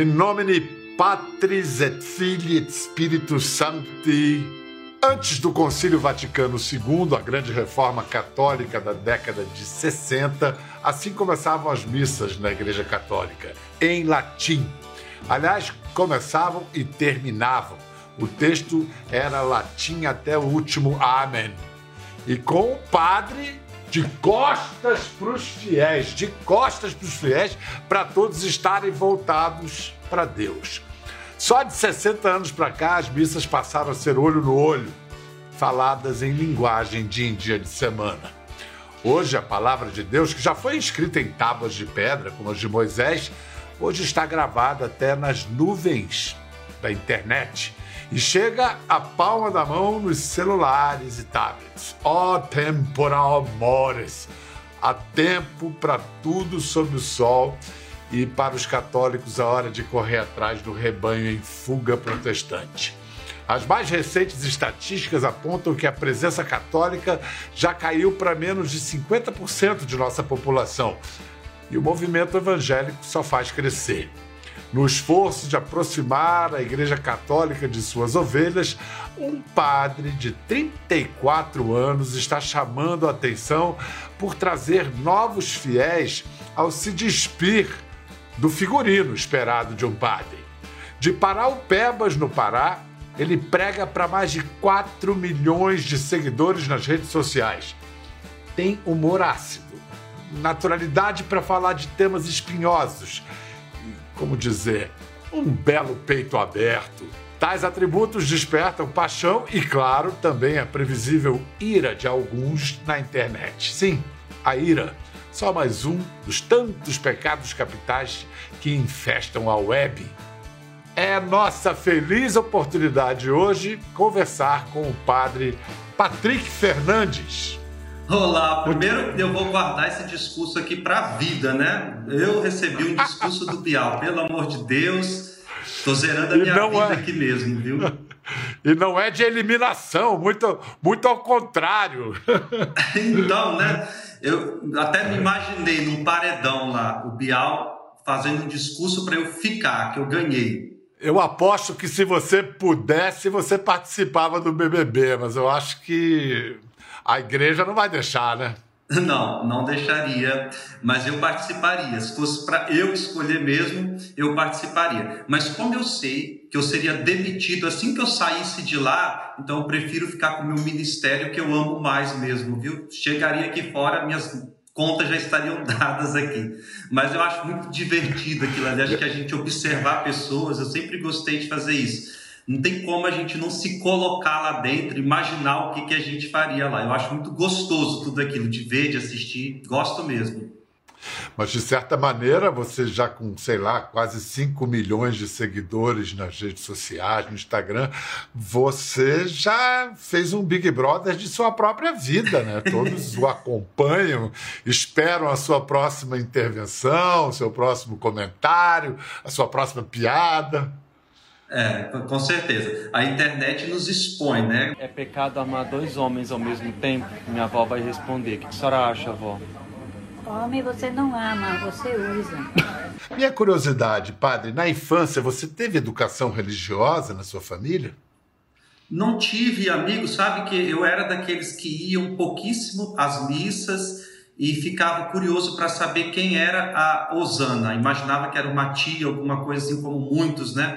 In nomine Patris et Filii et Spiritus Sancti. Antes do Concílio Vaticano II, a grande reforma católica da década de 60, assim começavam as missas na Igreja Católica, em latim. Aliás, começavam e terminavam. O texto era latim até o último Amém. E com o padre de costas para os fiéis, de costas para os fiéis, para todos estarem voltados para Deus. Só de 60 anos para cá, as missas passaram a ser olho no olho, faladas em linguagem de em dia de semana. Hoje, a palavra de Deus, que já foi escrita em tábuas de pedra, como as de Moisés, hoje está gravada até nas nuvens da internet e chega à palma da mão nos celulares e tablets. Ó oh, temporal mores! Há tempo para tudo sob o sol e para os católicos a hora de correr atrás do rebanho em fuga protestante. As mais recentes estatísticas apontam que a presença católica já caiu para menos de 50% de nossa população. E o movimento evangélico só faz crescer. No esforço de aproximar a Igreja Católica de suas ovelhas, um padre de 34 anos está chamando a atenção por trazer novos fiéis ao se despir do figurino esperado de um padre. De Paraupebas, no Pará, ele prega para mais de 4 milhões de seguidores nas redes sociais. Tem humor ácido, naturalidade para falar de temas espinhosos como dizer, um belo peito aberto. Tais atributos despertam paixão e, claro, também a previsível ira de alguns na internet. Sim, a ira. Só mais um dos tantos pecados capitais que infestam a web. É nossa feliz oportunidade hoje conversar com o padre Patrick Fernandes. Olá, primeiro eu vou guardar esse discurso aqui para a vida, né? Eu recebi um discurso do Bial, pelo amor de Deus, estou zerando a minha vida é... aqui mesmo, viu? E não é de eliminação, muito, muito ao contrário. então, né? Eu até me imaginei num paredão lá, o Bial fazendo um discurso para eu ficar, que eu ganhei. Eu aposto que se você pudesse, você participava do BBB, mas eu acho que a igreja não vai deixar, né? Não, não deixaria, mas eu participaria. Se fosse para eu escolher mesmo, eu participaria. Mas como eu sei que eu seria demitido assim que eu saísse de lá, então eu prefiro ficar com o meu ministério que eu amo mais mesmo, viu? Chegaria aqui fora, minhas contas já estariam dadas aqui. Mas eu acho muito divertido aquilo ali. Acho que a gente observar pessoas, eu sempre gostei de fazer isso não tem como a gente não se colocar lá dentro, imaginar o que, que a gente faria lá. Eu acho muito gostoso tudo aquilo, de ver, de assistir, gosto mesmo. Mas, de certa maneira, você já com, sei lá, quase 5 milhões de seguidores nas redes sociais, no Instagram, você já fez um Big Brother de sua própria vida, né? Todos o acompanham, esperam a sua próxima intervenção, seu próximo comentário, a sua próxima piada. É, com certeza. A internet nos expõe, né? É pecado amar dois homens ao mesmo tempo? Minha avó vai responder. O que a senhora acha, avó? Homem você não ama, você usa. Minha curiosidade, padre, na infância você teve educação religiosa na sua família? Não tive, amigo, sabe que eu era daqueles que iam pouquíssimo às missas e ficava curioso para saber quem era a Osana. Imaginava que era uma tia, alguma coisa assim como muitos, né?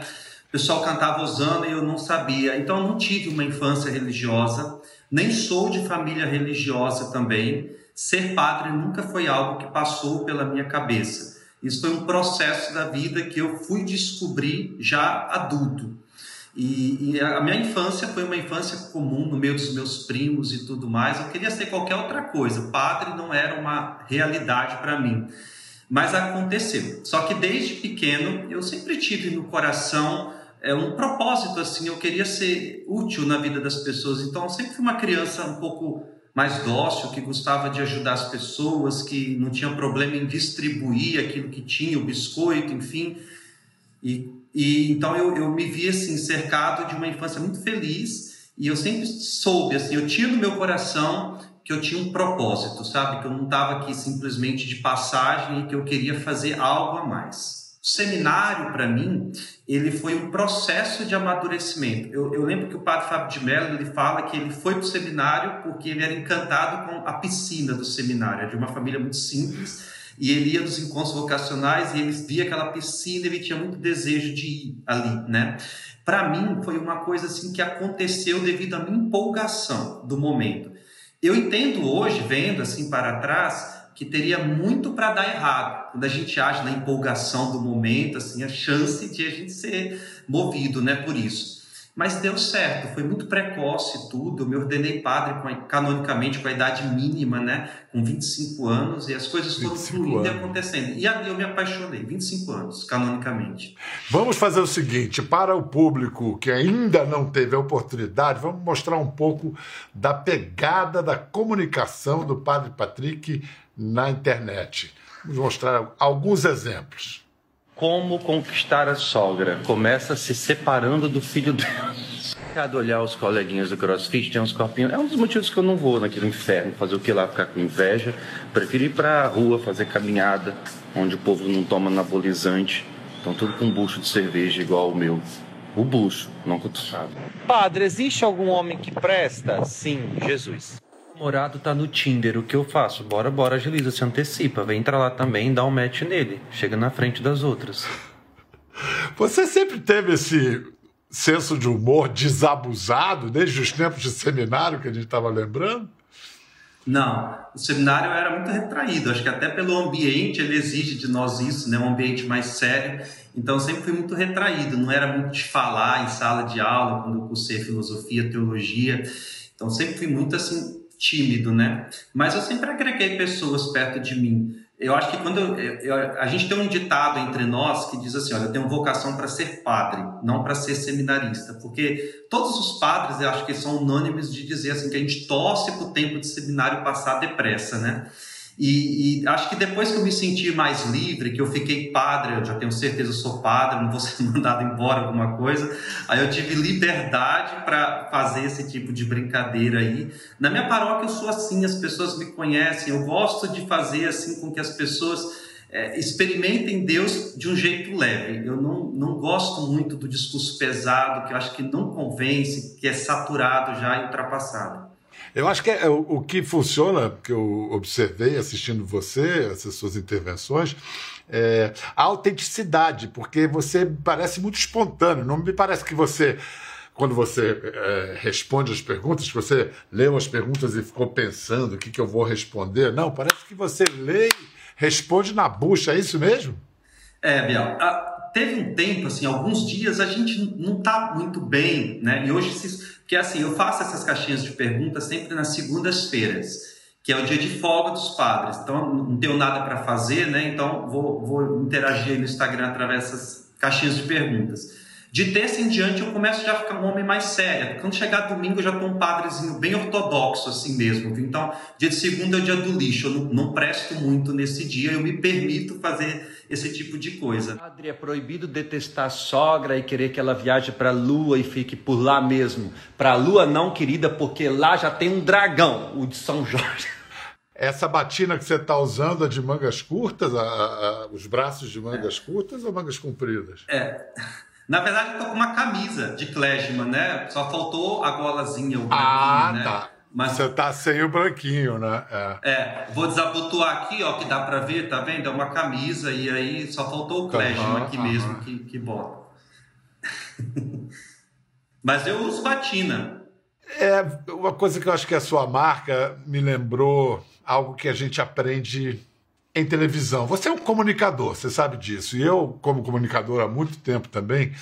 Pessoal cantava Osana e eu não sabia. Então eu não tive uma infância religiosa, nem sou de família religiosa também. Ser padre nunca foi algo que passou pela minha cabeça. Isso foi um processo da vida que eu fui descobrir já adulto. E, e, a minha infância foi uma infância comum no meio dos meus primos e tudo mais. Eu queria ser qualquer outra coisa. Padre não era uma realidade para mim. Mas aconteceu. Só que desde pequeno eu sempre tive no coração é um propósito assim, eu queria ser útil na vida das pessoas. Então, eu sempre fui uma criança um pouco mais dócil, que gostava de ajudar as pessoas, que não tinha problema em distribuir aquilo que tinha, o biscoito, enfim. E, e então eu, eu me vi assim cercado de uma infância muito feliz e eu sempre soube assim, eu tinha no meu coração que eu tinha um propósito, sabe? Que eu não estava aqui simplesmente de passagem e que eu queria fazer algo a mais. O seminário, para mim, ele foi um processo de amadurecimento. Eu, eu, lembro que o padre Fábio de Mello ele fala que ele foi para o seminário porque ele era encantado com a piscina do seminário, de uma família muito simples, e ele ia nos encontros vocacionais e ele via aquela piscina, ele tinha muito desejo de ir ali, né? Para mim foi uma coisa assim que aconteceu devido à minha empolgação do momento. Eu entendo hoje, vendo assim para trás, que teria muito para dar errado quando a gente age na empolgação do momento, assim, a chance de a gente ser movido, né, por isso. Mas deu certo, foi muito precoce tudo. Eu me ordenei padre com a, canonicamente com a idade mínima, né? Com 25 anos, e as coisas foram fluindo e acontecendo. E ali eu me apaixonei, 25 anos, canonicamente. Vamos fazer o seguinte: para o público que ainda não teve a oportunidade, vamos mostrar um pouco da pegada da comunicação do Padre Patrick na internet. Vamos mostrar alguns exemplos. Como conquistar a sogra? Começa se separando do filho dela. Cada olhar os coleguinhas do CrossFit, tem uns corpinhos. É um dos motivos que eu não vou naquele inferno, fazer o que lá, ficar com inveja. Prefiro ir pra rua, fazer caminhada, onde o povo não toma anabolizante. Estão tudo com bucho de cerveja igual o meu. O bucho, não cotuchado. Padre, existe algum homem que presta? Sim, Jesus. O namorado tá no Tinder, o que eu faço? Bora, bora, agiliza, se antecipa. Vem entrar lá também, dá um match nele. Chega na frente das outras. Você sempre teve esse senso de humor desabusado, desde os tempos de seminário que a gente estava lembrando? Não, o seminário era muito retraído, acho que até pelo ambiente ele exige de nós isso, né? um ambiente mais sério, então sempre fui muito retraído, não era muito de falar em sala de aula, quando eu cursei filosofia, teologia, então sempre fui muito assim, tímido, né? Mas eu sempre agreguei pessoas perto de mim. Eu acho que quando eu, eu, a gente tem um ditado entre nós que diz assim, olha, eu tenho vocação para ser padre, não para ser seminarista, porque todos os padres, eu acho que são unânimes de dizer assim que a gente torce para o tempo de seminário passar depressa, né? E, e, acho que depois que eu me senti mais livre, que eu fiquei padre, eu já tenho certeza sou padre, não vou ser mandado embora alguma coisa, aí eu tive liberdade para fazer esse tipo de brincadeira aí. Na minha paróquia eu sou assim, as pessoas me conhecem, eu gosto de fazer assim com que as pessoas é, experimentem Deus de um jeito leve. Eu não, não gosto muito do discurso pesado, que eu acho que não convence, que é saturado já e ultrapassado. Eu acho que é, o, o, que funciona, que eu observei assistindo você, essas suas intervenções, é a autenticidade, porque você parece muito espontâneo. Não me parece que você, quando você é, responde as perguntas, que você leu as perguntas e ficou pensando o que, que eu vou responder. Não, parece que você lê e responde na bucha, é isso mesmo? É, Biel. A, teve um tempo, assim, alguns dias a gente não está muito bem, né? E hoje porque assim, eu faço essas caixinhas de perguntas sempre nas segundas-feiras, que é o dia de folga dos padres. Então, não tenho nada para fazer, né? Então, vou, vou interagir no Instagram através dessas caixinhas de perguntas. De terça em diante eu começo já a ficar um homem mais sério. Quando chegar domingo eu já estou um padrezinho bem ortodoxo assim mesmo. Então, dia de segunda é o dia do lixo. Eu não, não presto muito nesse dia. Eu me permito fazer esse tipo de coisa. Padre, é proibido detestar a sogra e querer que ela viaje para a lua e fique por lá mesmo. Para a lua não, querida, porque lá já tem um dragão, o de São Jorge. Essa batina que você está usando é de mangas curtas, a, a, os braços de mangas é. curtas ou mangas compridas? É. Na verdade, eu tô com uma camisa de Kleshman, né? Só faltou a golazinha, o ah, né? tá. Mas você tá sem o branquinho, né? É, é vou desabotoar aqui, ó, que dá para ver, tá vendo? É uma camisa e aí só faltou o Kleshman uhum, aqui uhum. mesmo que, que bota. Mas eu uso batina. É, uma coisa que eu acho que a sua marca me lembrou algo que a gente aprende em televisão. Você é um comunicador, você sabe disso. E eu, como comunicador há muito tempo também,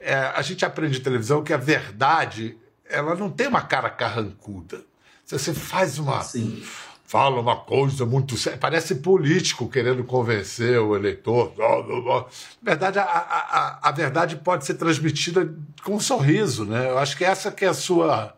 é, a gente aprende em televisão que a verdade ela não tem uma cara carrancuda. Se você faz uma. Sim. Fala uma coisa muito séria, parece político querendo convencer o eleitor. Na verdade, a, a, a verdade pode ser transmitida com um sorriso, né? Eu acho que essa que é a sua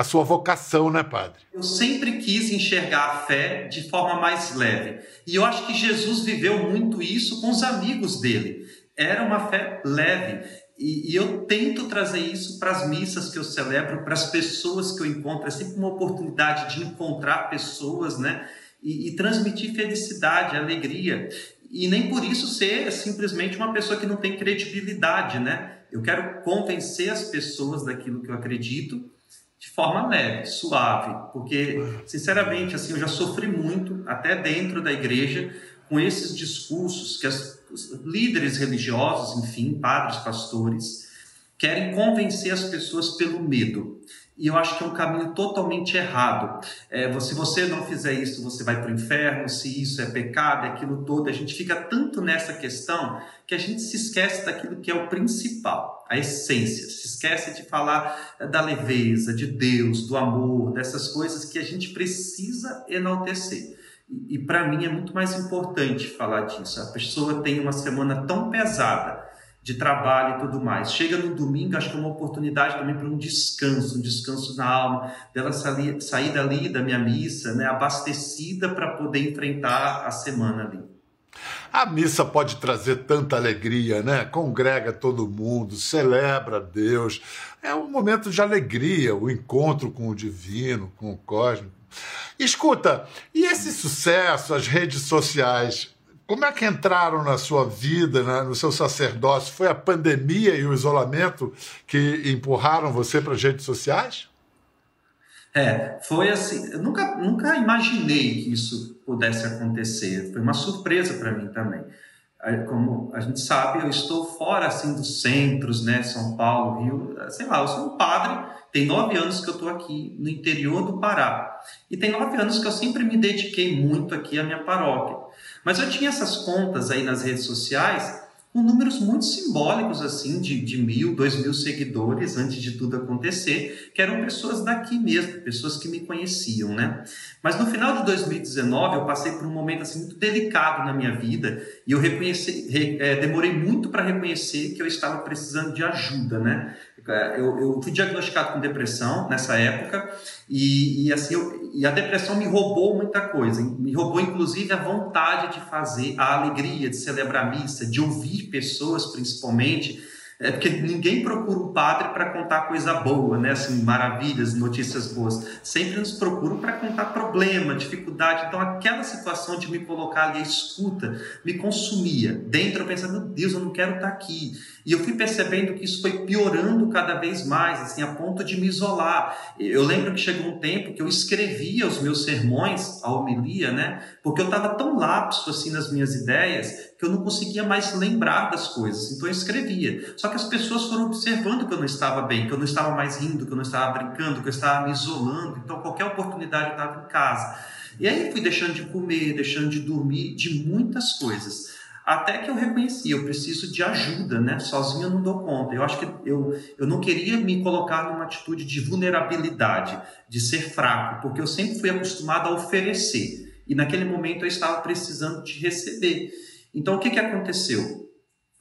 a sua vocação, né, padre? Eu sempre quis enxergar a fé de forma mais leve. E eu acho que Jesus viveu muito isso com os amigos dele. Era uma fé leve. E, e eu tento trazer isso para as missas que eu celebro, para as pessoas que eu encontro. É sempre uma oportunidade de encontrar pessoas, né? E, e transmitir felicidade, alegria. e nem por isso ser simplesmente uma pessoa que não tem credibilidade, né? Eu quero convencer as pessoas daquilo que eu acredito de forma leve, suave, porque sinceramente assim eu já sofri muito até dentro da igreja com esses discursos que as, os líderes religiosos, enfim, padres, pastores, querem convencer as pessoas pelo medo. E eu acho que é um caminho totalmente errado. É, se você não fizer isso, você vai para o inferno, se isso é pecado, é aquilo todo. A gente fica tanto nessa questão que a gente se esquece daquilo que é o principal, a essência. Se esquece de falar da leveza, de Deus, do amor, dessas coisas que a gente precisa enaltecer. E, e para mim é muito mais importante falar disso. A pessoa tem uma semana tão pesada de trabalho e tudo mais. Chega no domingo, acho que é uma oportunidade também para um descanso, um descanso na alma, dela sair, sair dali da minha missa, né, abastecida para poder enfrentar a semana ali. A missa pode trazer tanta alegria, né? Congrega todo mundo, celebra Deus. É um momento de alegria, o encontro com o divino, com o cósmico. Escuta, e esse sucesso, as redes sociais, como é que entraram na sua vida, né, no seu sacerdócio? Foi a pandemia e o isolamento que empurraram você para as redes sociais? É, foi assim. Eu nunca, nunca imaginei que isso pudesse acontecer. Foi uma surpresa para mim também. Como a gente sabe, eu estou fora assim dos centros, né? São Paulo, Rio, sei lá. Eu sou um padre. Tem nove anos que eu estou aqui no interior do Pará e tem nove anos que eu sempre me dediquei muito aqui à minha paróquia. Mas eu tinha essas contas aí nas redes sociais com números muito simbólicos, assim, de, de mil, dois mil seguidores antes de tudo acontecer, que eram pessoas daqui mesmo, pessoas que me conheciam, né? Mas no final de 2019 eu passei por um momento assim muito delicado na minha vida e eu reconheci, re, é, demorei muito para reconhecer que eu estava precisando de ajuda, né? É, eu, eu, fui diagnosticado com depressão nessa época e, e assim eu, e a depressão me roubou muita coisa, me roubou inclusive a vontade de fazer, a alegria de celebrar a missa, de ouvir pessoas principalmente é porque ninguém procura um padre para contar coisa boa, né? Assim, maravilhas, notícias boas. Sempre nos procuram para contar problema, dificuldade. Então, aquela situação de me colocar ali à escuta me consumia. Dentro eu pensava, meu Deus, eu não quero estar tá aqui. E eu fui percebendo que isso foi piorando cada vez mais, assim, a ponto de me isolar. Eu lembro que chegou um tempo que eu escrevia os meus sermões, a homilia, né? Porque eu estava tão lapso assim nas minhas ideias que eu não conseguia mais lembrar das coisas. Então eu escrevia. Só que as pessoas foram observando que eu não estava bem, que eu não estava mais rindo, que eu não estava brincando, que eu estava me isolando. Então qualquer oportunidade eu estava em casa. E aí fui deixando de comer, deixando de dormir, de muitas coisas. Até que eu reconheci, eu preciso de ajuda, né? Sozinho eu não dou conta. Eu acho que eu, eu não queria me colocar numa atitude de vulnerabilidade, de ser fraco, porque eu sempre fui acostumado a oferecer. E naquele momento eu estava precisando de receber. Então, o que, que aconteceu?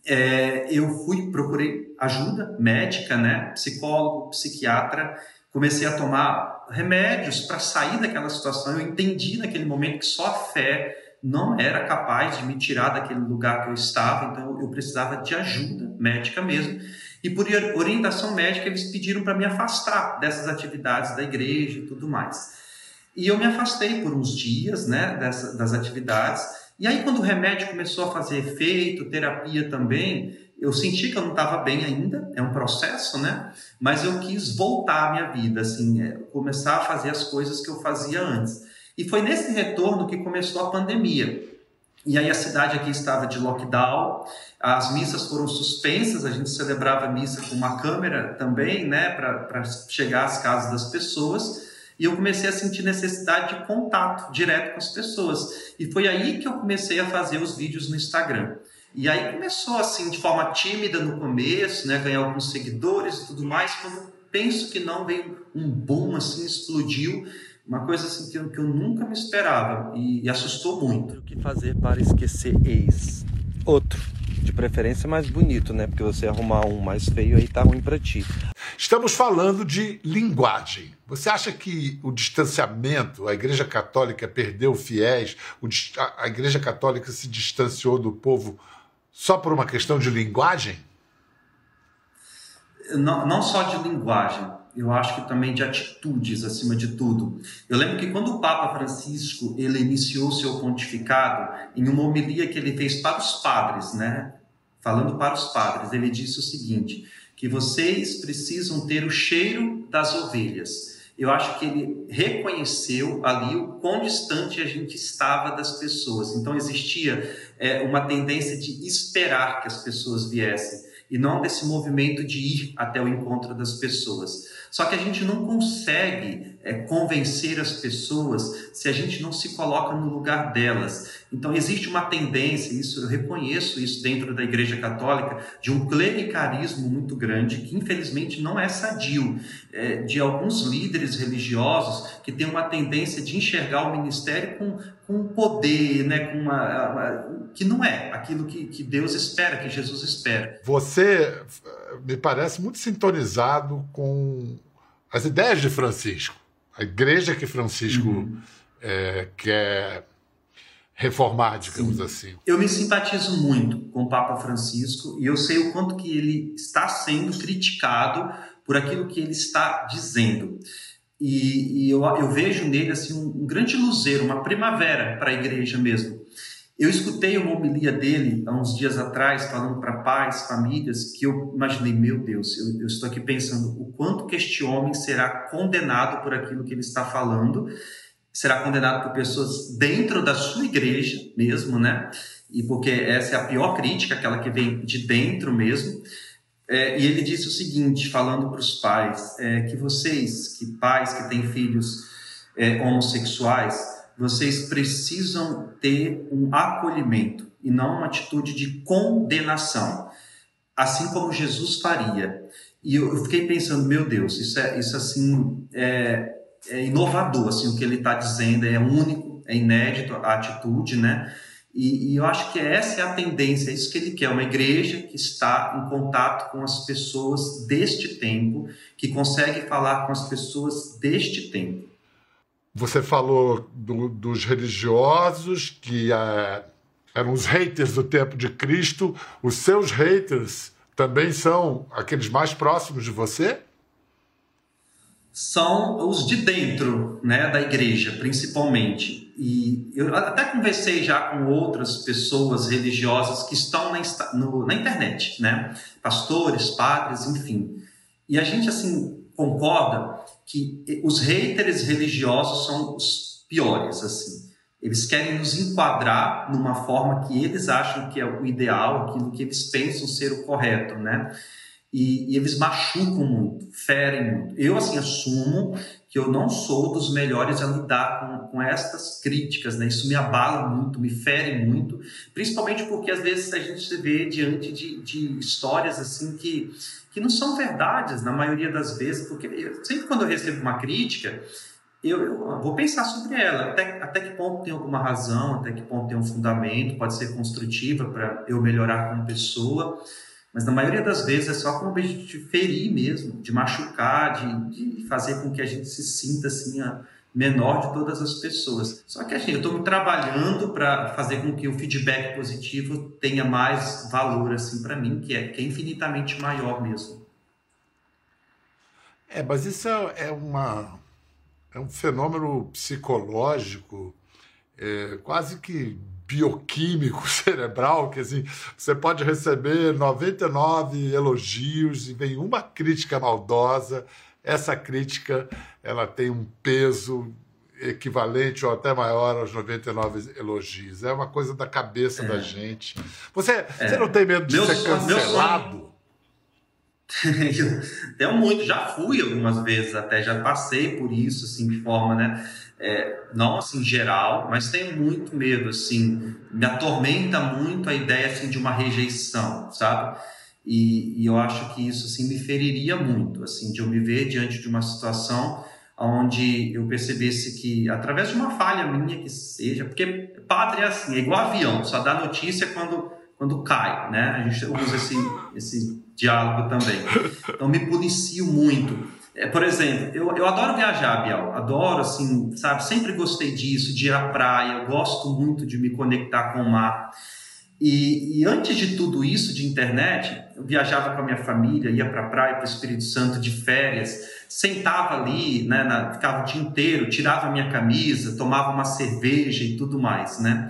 É, eu fui, procurei ajuda médica, né? psicólogo, psiquiatra, comecei a tomar remédios para sair daquela situação. Eu entendi naquele momento que só a fé não era capaz de me tirar daquele lugar que eu estava, então eu precisava de ajuda médica mesmo. E por orientação médica, eles pediram para me afastar dessas atividades da igreja e tudo mais. E eu me afastei por uns dias né, dessa, das atividades e aí, quando o remédio começou a fazer efeito, terapia também, eu senti que eu não estava bem ainda, é um processo, né? Mas eu quis voltar à minha vida, assim, é, começar a fazer as coisas que eu fazia antes. E foi nesse retorno que começou a pandemia. E aí a cidade aqui estava de lockdown, as missas foram suspensas, a gente celebrava missa com uma câmera também, né, para chegar às casas das pessoas. E eu comecei a sentir necessidade de contato direto com as pessoas. E foi aí que eu comecei a fazer os vídeos no Instagram. E aí começou assim, de forma tímida no começo, né, ganhar alguns seguidores e tudo mais. Quando penso que não veio um boom assim, explodiu. Uma coisa assim que eu, que eu nunca me esperava e, e assustou muito. O que fazer para esquecer ex? Outro, de preferência mais bonito, né? Porque você arrumar um mais feio aí tá ruim para ti. Estamos falando de linguagem. Você acha que o distanciamento, a Igreja Católica perdeu fiéis, a Igreja Católica se distanciou do povo só por uma questão de linguagem? Não, não só de linguagem. eu acho que também de atitudes acima de tudo. Eu lembro que quando o Papa Francisco ele iniciou seu pontificado em uma homilia que ele fez para os padres, né? Falando para os padres, ele disse o seguinte: que vocês precisam ter o cheiro das ovelhas eu acho que ele reconheceu ali o quão distante a gente estava das pessoas. Então existia é, uma tendência de esperar que as pessoas viessem e não desse movimento de ir até o encontro das pessoas. Só que a gente não consegue é, convencer as pessoas se a gente não se coloca no lugar delas. Então existe uma tendência, isso eu reconheço isso dentro da Igreja Católica, de um clericarismo muito grande que infelizmente não é sadio, é, de alguns líderes religiosos que têm uma tendência de enxergar o ministério com, com poder, né, com uma, uma que não é aquilo que, que Deus espera, que Jesus espera. Você me parece muito sintonizado com as ideias de Francisco, a igreja que Francisco uhum. é, quer reformar, digamos Sim. assim. Eu me simpatizo muito com o Papa Francisco e eu sei o quanto que ele está sendo criticado por aquilo que ele está dizendo. E, e eu, eu, vejo nele assim um, um grande luzeiro, uma primavera para a igreja mesmo. Eu escutei uma homilia dele há uns dias atrás, falando para pais, famílias, que eu imaginei, meu Deus, eu, eu, estou aqui pensando o quanto que este homem será condenado por aquilo que ele está falando, será condenado por pessoas dentro da sua igreja mesmo, né? E porque essa é a pior crítica, aquela que vem de dentro mesmo. É, e ele disse o seguinte, falando para os pais, é, que vocês, que pais que têm filhos é, homossexuais, vocês precisam ter um acolhimento e não uma atitude de condenação, assim como Jesus faria. E eu fiquei pensando, meu Deus, isso é isso assim é, é inovador, assim o que ele está dizendo é único, é inédito a atitude, né? E, e, eu acho que essa é a tendência, é isso que ele quer, uma igreja que está em contato com as pessoas deste tempo, que consegue falar com as pessoas deste tempo. Você falou do, dos religiosos que uh, eram os haters do tempo de Cristo. Os seus haters também são aqueles mais próximos de você? São os de dentro né, da igreja, principalmente. E eu até conversei já com outras pessoas religiosas que estão na, no, na internet, né? Pastores, padres, enfim. E a gente, assim, concorda que os haters religiosos são os piores, assim. Eles querem nos enquadrar numa forma que eles acham que é o ideal, aquilo que eles pensam ser o correto, né? E, e eles machucam muito, ferem muito. Eu, assim, assumo que eu não sou dos melhores a lidar com, com estas críticas, né? Isso me abala muito, me fere muito, principalmente porque às vezes a gente se vê diante de, de histórias, assim, que que não são verdades na maioria das vezes, porque eu, sempre quando eu recebo uma crítica, eu, eu, vou pensar sobre ela, até, até que ponto tem alguma razão, até que ponto tem um fundamento, pode ser construtiva para eu melhorar como pessoa, mas na maioria das vezes é só com o objetivo de ferir mesmo, de machucar, de, de fazer com que a gente se sinta assim, a, menor de todas as pessoas. Só que assim, eu estou trabalhando para fazer com que o feedback positivo tenha mais valor assim para mim, que é, que é infinitamente maior mesmo. É, mas isso é, uma é um fenômeno psicológico, é, quase que bioquímico cerebral, que assim, você pode receber 99 elogios e vem uma crítica maldosa essa crítica ela tem um peso equivalente ou até maior aos 99 elogios. É uma coisa da cabeça é. da gente. Você, é. você não tem medo de meu ser cancelado? Tenho muito, já fui algumas vezes até, já passei por isso, assim, de forma, né, é, não assim geral, mas tenho muito medo, assim, me atormenta muito a ideia, assim, de uma rejeição, sabe? E, e, eu acho que isso assim me feriria muito, assim, de eu me ver diante de uma situação onde eu percebesse que através de uma falha minha que seja, porque padre é assim, é igual avião, só dá notícia quando quando cai, né? A gente usa esse esse diálogo também. Então me policio muito. É, por exemplo, eu, eu adoro viajar, Biel. Adoro, assim, sabe? Sempre gostei disso, de ir à praia. Eu gosto muito de me conectar com o mar. E, e, antes de tudo isso de internet, eu viajava com a minha família, ia para a praia, para o Espírito Santo de férias, sentava ali, né, na, ficava o dia inteiro, tirava a minha camisa, tomava uma cerveja e tudo mais, né?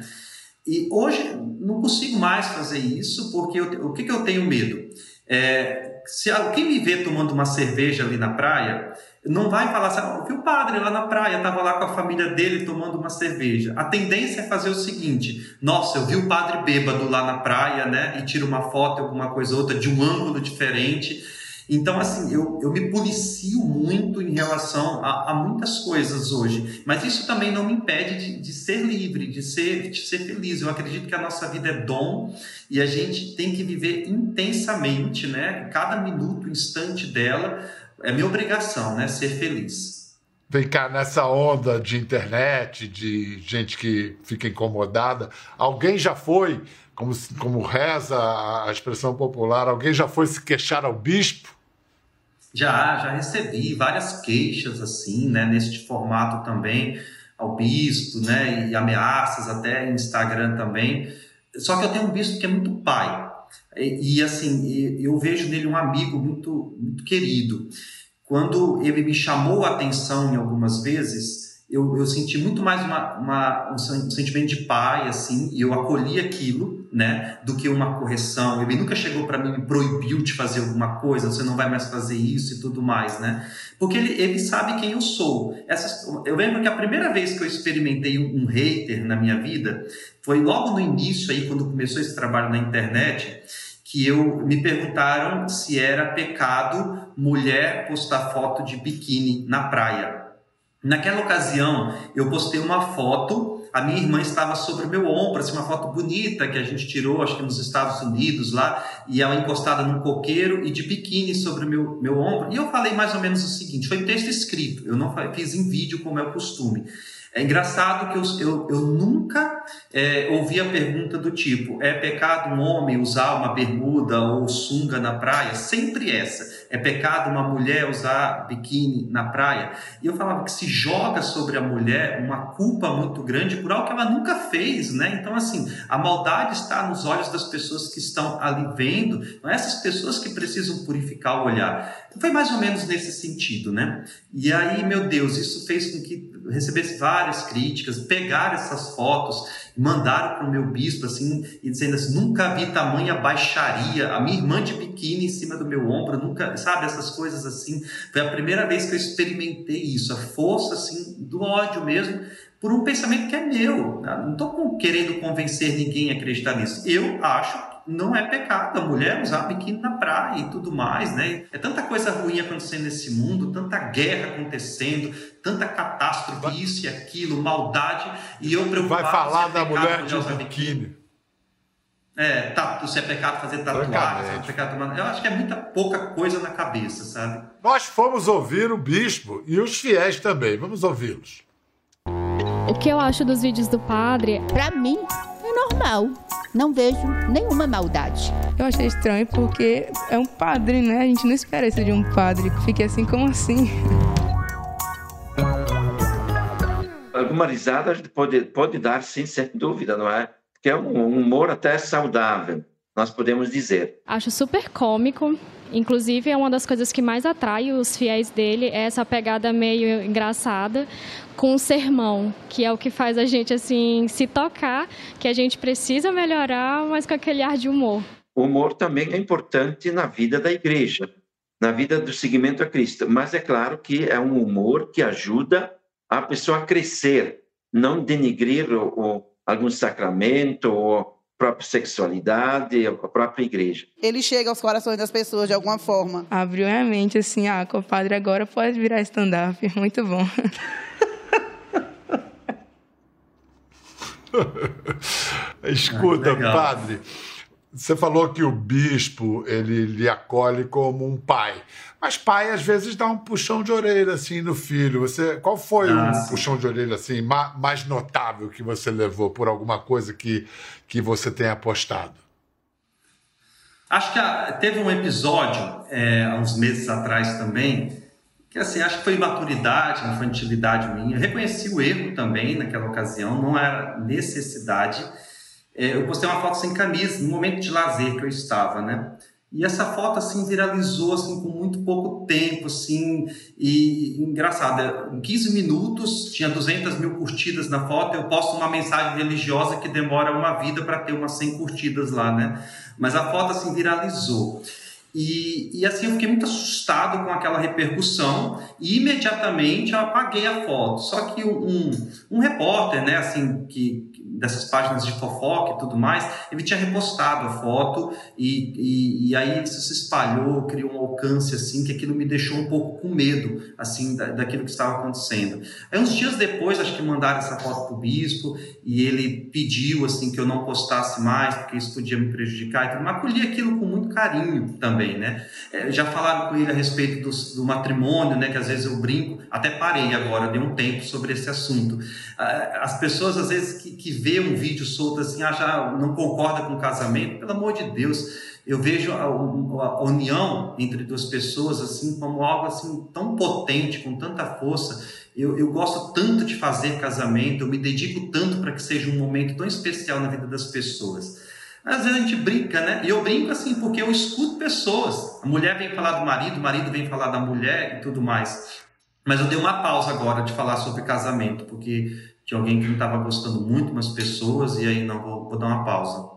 E hoje não consigo mais fazer isso porque eu, o que, que eu tenho medo? É, se alguém me vê tomando uma cerveja ali na praia, não vai falar assim, ah, vi o padre lá na praia, estava lá com a família dele tomando uma cerveja. A tendência é fazer o seguinte: nossa, eu vi o padre bêbado lá na praia, né? E tira uma foto, alguma coisa outra, de um ângulo diferente. Então, assim, eu, eu me policio muito em relação a, a muitas coisas hoje, mas isso também não me impede de, de, ser livre, de ser, de ser feliz. Eu acredito que a nossa vida é dom e a gente tem que viver intensamente, né? Cada minuto, instante dela, é minha obrigação, né? Ser feliz. Vem cá, nessa onda de internet, de gente que fica incomodada, alguém já foi, como, como reza a expressão popular, alguém já foi se queixar ao bispo? Já, já recebi várias queixas assim, né, neste formato também, ao bispo, né, e ameaças até Instagram também. Só que eu tenho um bispo que é muito pai, e, e assim, eu vejo nele um amigo muito, muito querido. Quando ele me chamou a atenção em algumas vezes, eu, eu senti muito mais uma, uma, um sentimento de pai, assim, e eu acolhi aquilo, né, do que uma correção. Ele nunca chegou para mim e me proibiu de fazer alguma coisa, você não vai mais fazer isso e tudo mais, né? Porque ele, ele sabe quem eu sou. Eu lembro que a primeira vez que eu experimentei um, um hater na minha vida foi logo no início, aí, quando começou esse trabalho na internet, que eu me perguntaram se era pecado mulher postar foto de biquíni na praia. Naquela ocasião, eu postei uma foto, a minha irmã estava sobre meu ombro, assim, uma foto bonita que a gente tirou, acho que nos Estados Unidos lá, e ela encostada num coqueiro e de biquíni sobre meu, meu ombro. E eu falei mais ou menos o seguinte: foi texto escrito, eu não fiz em vídeo como é o costume. É engraçado que eu, eu, eu nunca é, ouvi a pergunta do tipo: é pecado um homem usar uma bermuda ou sunga na praia? Sempre essa. É pecado uma mulher usar biquíni na praia? E eu falava que se joga sobre a mulher uma culpa muito grande por algo que ela nunca fez, né? Então, assim, a maldade está nos olhos das pessoas que estão ali vendo, não é essas pessoas que precisam purificar o olhar. Foi mais ou menos nesse sentido, né? E aí, meu Deus, isso fez com que recebesse várias críticas, pegaram essas fotos, mandaram para o meu bispo assim, e dizendo assim, nunca vi tamanha baixaria, a minha irmã de biquíni em cima do meu ombro, nunca, sabe, essas coisas assim. Foi a primeira vez que eu experimentei isso, a força assim do ódio mesmo, por um pensamento que é meu. Né? Não estou querendo convencer ninguém a acreditar nisso. Eu acho não é pecado a mulher usar biquíni na praia e tudo mais, né? É tanta coisa ruim acontecendo nesse mundo, tanta guerra acontecendo, tanta catástrofe, vai, isso e aquilo, maldade, e eu preocupado Vai falar é da mulher de biquíni. biquíni. É, tá, se é pecado fazer tatuagem, é pecado tomar... Eu acho que é muita pouca coisa na cabeça, sabe? Nós fomos ouvir o bispo e os fiéis também. Vamos ouvi-los. O que eu acho dos vídeos do padre? Para mim, normal. Não vejo nenhuma maldade. Eu achei estranho porque é um padre, né? A gente não espera isso de um padre. Fique assim, como assim? Alguma risada a gente pode, pode dar, sim, sem dúvida, não é? Que é um humor até saudável, nós podemos dizer. Acho super cômico. Inclusive, é uma das coisas que mais atrai os fiéis dele, é essa pegada meio engraçada com o sermão, que é o que faz a gente assim se tocar, que a gente precisa melhorar, mas com aquele ar de humor. O humor também é importante na vida da igreja, na vida do seguimento a Cristo, mas é claro que é um humor que ajuda a pessoa a crescer, não denigrir algum sacramento ou própria sexualidade, a própria igreja. Ele chega aos corações das pessoas de alguma forma. Abriu a mente assim, ah, compadre, agora pode virar stand-up. Muito bom. Escuta, ah, padre, você falou que o bispo ele lhe acolhe como um pai, mas pai às vezes dá um puxão de orelha assim no filho. Você, qual foi o um puxão de orelha assim mais notável que você levou por alguma coisa que que você tenha apostado? Acho que a, teve um episódio é, há uns meses atrás também que assim acho que foi imaturidade, infantilidade minha. Eu reconheci o erro também naquela ocasião, não era necessidade é, eu postei uma foto sem camisa, no momento de lazer que eu estava, né? E essa foto assim viralizou assim com muito pouco tempo, assim, e engraçado, em 15 minutos tinha 200 mil curtidas na foto. Eu posto uma mensagem religiosa que demora uma vida para ter umas 100 curtidas lá, né? Mas a foto assim viralizou. E, e, assim eu fiquei muito assustado com aquela repercussão e imediatamente eu apaguei a foto. Só que um, um repórter, né, assim, que, dessas páginas de fofoca e tudo mais, ele tinha repostado a foto e, e, e, aí isso se espalhou, criou um alcance assim que aquilo me deixou um pouco com medo assim da, daquilo que estava acontecendo. Aí uns dias depois, acho que mandaram essa foto para o bispo e ele pediu assim que eu não postasse mais porque isso podia me prejudicar. Então, eu acolhi aquilo com muito carinho também, né? É, já falaram com ele a respeito do, do matrimônio, né? Que às vezes eu brinco, até parei agora, dei um tempo sobre esse assunto. Ah, as pessoas às vezes que, que vê um vídeo solto assim, ah, já não concorda com o casamento, pelo amor de Deus, eu vejo a, a, união entre duas pessoas assim como algo assim tão potente, com tanta força. Eu, eu gosto tanto de fazer casamento, eu me dedico tanto para que seja um momento tão especial na vida das pessoas. Às vezes a gente brinca, né? E eu brinco assim porque eu escuto pessoas. A mulher vem falar do marido, o marido vem falar da mulher e tudo mais. Mas eu dei uma pausa agora de falar sobre casamento, porque de alguém que não estava gostando muito, umas pessoas, e aí não, vou, vou dar uma pausa.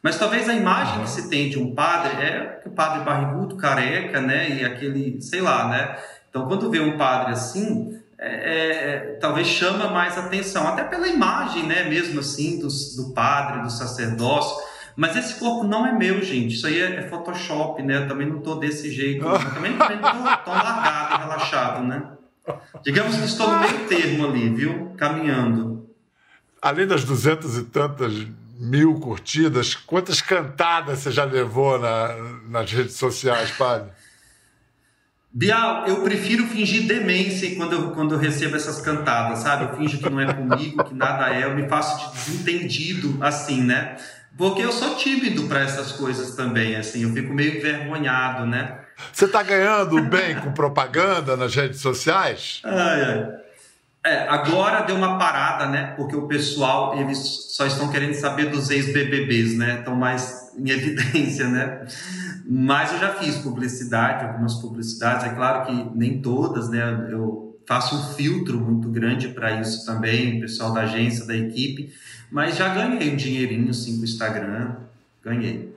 Mas talvez a imagem que se tem de um padre é o padre barrigudo, careca, né? E aquele, sei lá, né? Então, quando vê um padre assim, é, é, talvez chama mais atenção, até pela imagem, né? Mesmo assim, do, do padre, do sacerdócio. Mas esse corpo não é meu, gente. Isso aí é, é Photoshop, né? Eu também não tô desse jeito. Também, também não tô tão largado e relaxado, né? Digamos que estou no meio termo ali, viu? Caminhando. Além das duzentas e tantas mil curtidas, quantas cantadas você já levou na, nas redes sociais, padre? Bial, eu prefiro fingir demência quando eu, quando eu recebo essas cantadas, sabe? Eu finjo que não é comigo, que nada é, eu me faço de desentendido, assim, né? Porque eu sou tímido para essas coisas também, assim, eu fico meio envergonhado, né? Você está ganhando bem com propaganda nas redes sociais? Ai, ai. É, agora deu uma parada, né? Porque o pessoal, eles só estão querendo saber dos ex-BBBs, né? Estão mais em evidência, né? Mas eu já fiz publicidade, algumas publicidades. É claro que nem todas, né? Eu faço um filtro muito grande para isso também, o pessoal da agência, da equipe. Mas já ganhei um dinheirinho, sim, com o Instagram. Ganhei.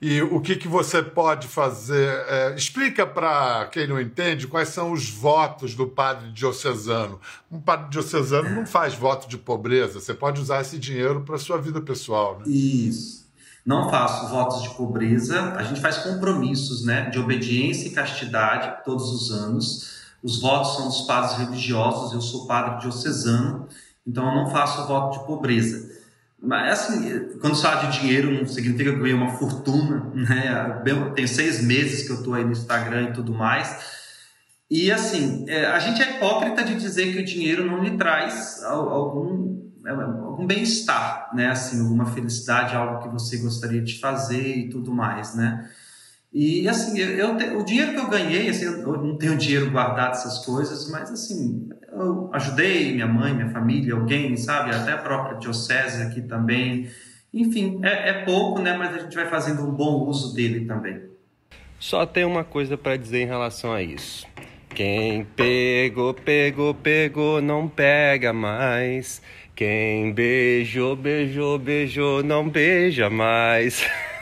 E o que, que você pode fazer? É, explica para quem não entende quais são os votos do padre diocesano. Um padre diocesano não faz voto de pobreza, você pode usar esse dinheiro para sua vida pessoal. Né? Isso. Não faço votos de pobreza, a gente faz compromissos né, de obediência e castidade todos os anos. Os votos são dos padres religiosos, eu sou padre diocesano, então eu não faço voto de pobreza. Mas assim, quando se fala de dinheiro, não significa que eu ganhei uma fortuna, né? Tem seis meses que eu estou aí no Instagram e tudo mais. E assim, é, a gente é hipócrita de dizer que o dinheiro não lhe traz algum, é, algum bem-estar, né? Assim, alguma felicidade, algo que você gostaria de fazer e tudo mais, né? E assim, eu, eu, o dinheiro que eu ganhei, assim, eu não tenho dinheiro guardado essas coisas, mas assim, eu ajudei minha mãe, minha família, alguém, sabe? Até a própria diocese aqui também. Enfim, é, é pouco, né? Mas a gente vai fazendo um bom uso dele também. Só tem uma coisa para dizer em relação a isso. Quem pegou, pegou, pegou, não pega mais. Quem beijou, beijou, beijou, não beija mais.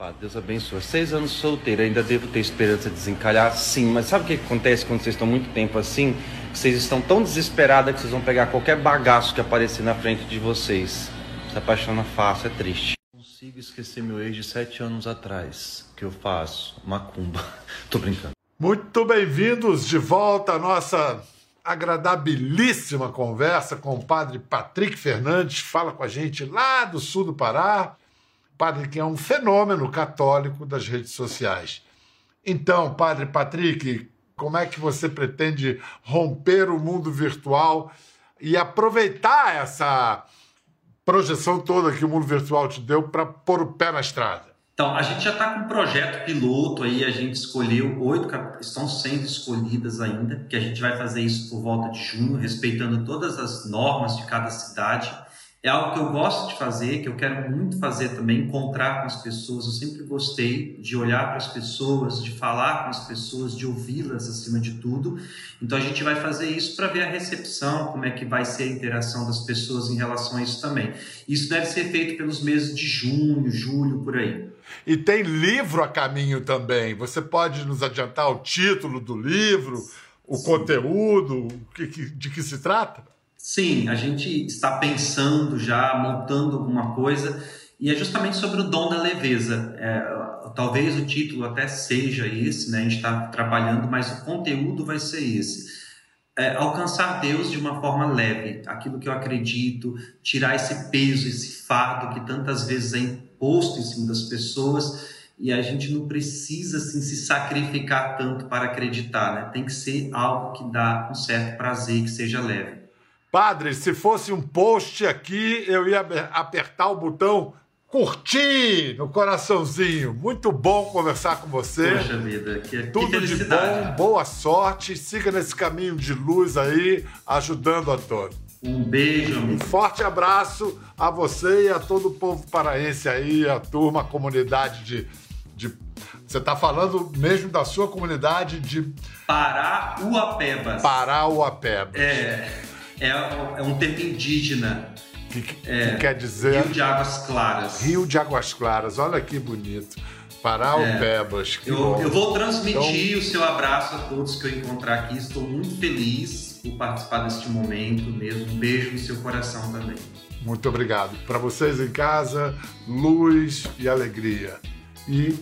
Pá, Deus abençoe. Seis anos solteiro, ainda devo ter esperança de desencalhar? Sim, mas sabe o que acontece quando vocês estão muito tempo assim? Vocês estão tão desesperados que vocês vão pegar qualquer bagaço que aparecer na frente de vocês. Se apaixona fácil, é triste. Não consigo esquecer meu ex de sete anos atrás. O que eu faço? Macumba. Tô brincando. Muito bem-vindos de volta à nossa agradabilíssima conversa com o padre Patrick Fernandes. Fala com a gente lá do sul do Pará padre que é um fenômeno católico das redes sociais. Então, padre Patrick, como é que você pretende romper o mundo virtual e aproveitar essa projeção toda que o mundo virtual te deu para pôr o pé na estrada? Então, a gente já está com um projeto piloto aí, a gente escolheu oito, estão sendo escolhidas ainda, que a gente vai fazer isso por volta de junho, respeitando todas as normas de cada cidade É algo que eu gosto de fazer, que eu quero muito fazer também, encontrar com as pessoas. Eu sempre gostei de olhar para as pessoas, de falar com as pessoas, de ouvi-las acima de tudo. Então a gente vai fazer isso para ver a recepção, como é que vai ser a interação das pessoas em relação a isso também. Isso deve ser feito pelos meses de junho, julho, por aí. E tem livro a caminho também. Você pode nos adiantar o título do livro, o Sim. conteúdo, de que se trata? Sim, a gente está pensando já, montando alguma coisa, e é justamente sobre o dom da leveza. É, talvez o título até seja esse, né? a gente está trabalhando, mas o conteúdo vai ser esse. É, alcançar Deus de uma forma leve, aquilo que eu acredito, tirar esse peso, esse fardo que tantas vezes é imposto em cima das pessoas e a gente não precisa assim, se sacrificar tanto para acreditar, né? Tem que ser algo que dá um certo prazer, que seja leve. Padre, se fosse um post aqui, eu ia apertar o botão curtir no coraçãozinho. Muito bom conversar com você. Poxa vida, que, Tudo que de bom, boa sorte. Siga nesse caminho de luz aí, ajudando a todos. Um beijo, amigo. Um forte abraço a você e a todo o povo paraense aí, a turma, a comunidade de. de... Você está falando mesmo da sua comunidade de. Parauapebas. Parauapebas. É é, é um termo indígena. Que, que, é, que quer dizer? Rio de Águas Claras. Rio de Águas Claras, olha que bonito. Paraupebas. É, eu, eu, vou transmitir então... o seu abraço a todos que eu encontrar aqui. Estou muito feliz por participar deste momento mesmo. Um beijo no seu coração também. Muito obrigado. Para vocês em casa, luz e alegria. E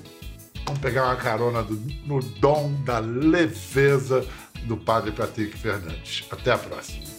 vamos pegar uma carona do, no dom da leveza do Padre Patrick Fernandes. Até a próxima.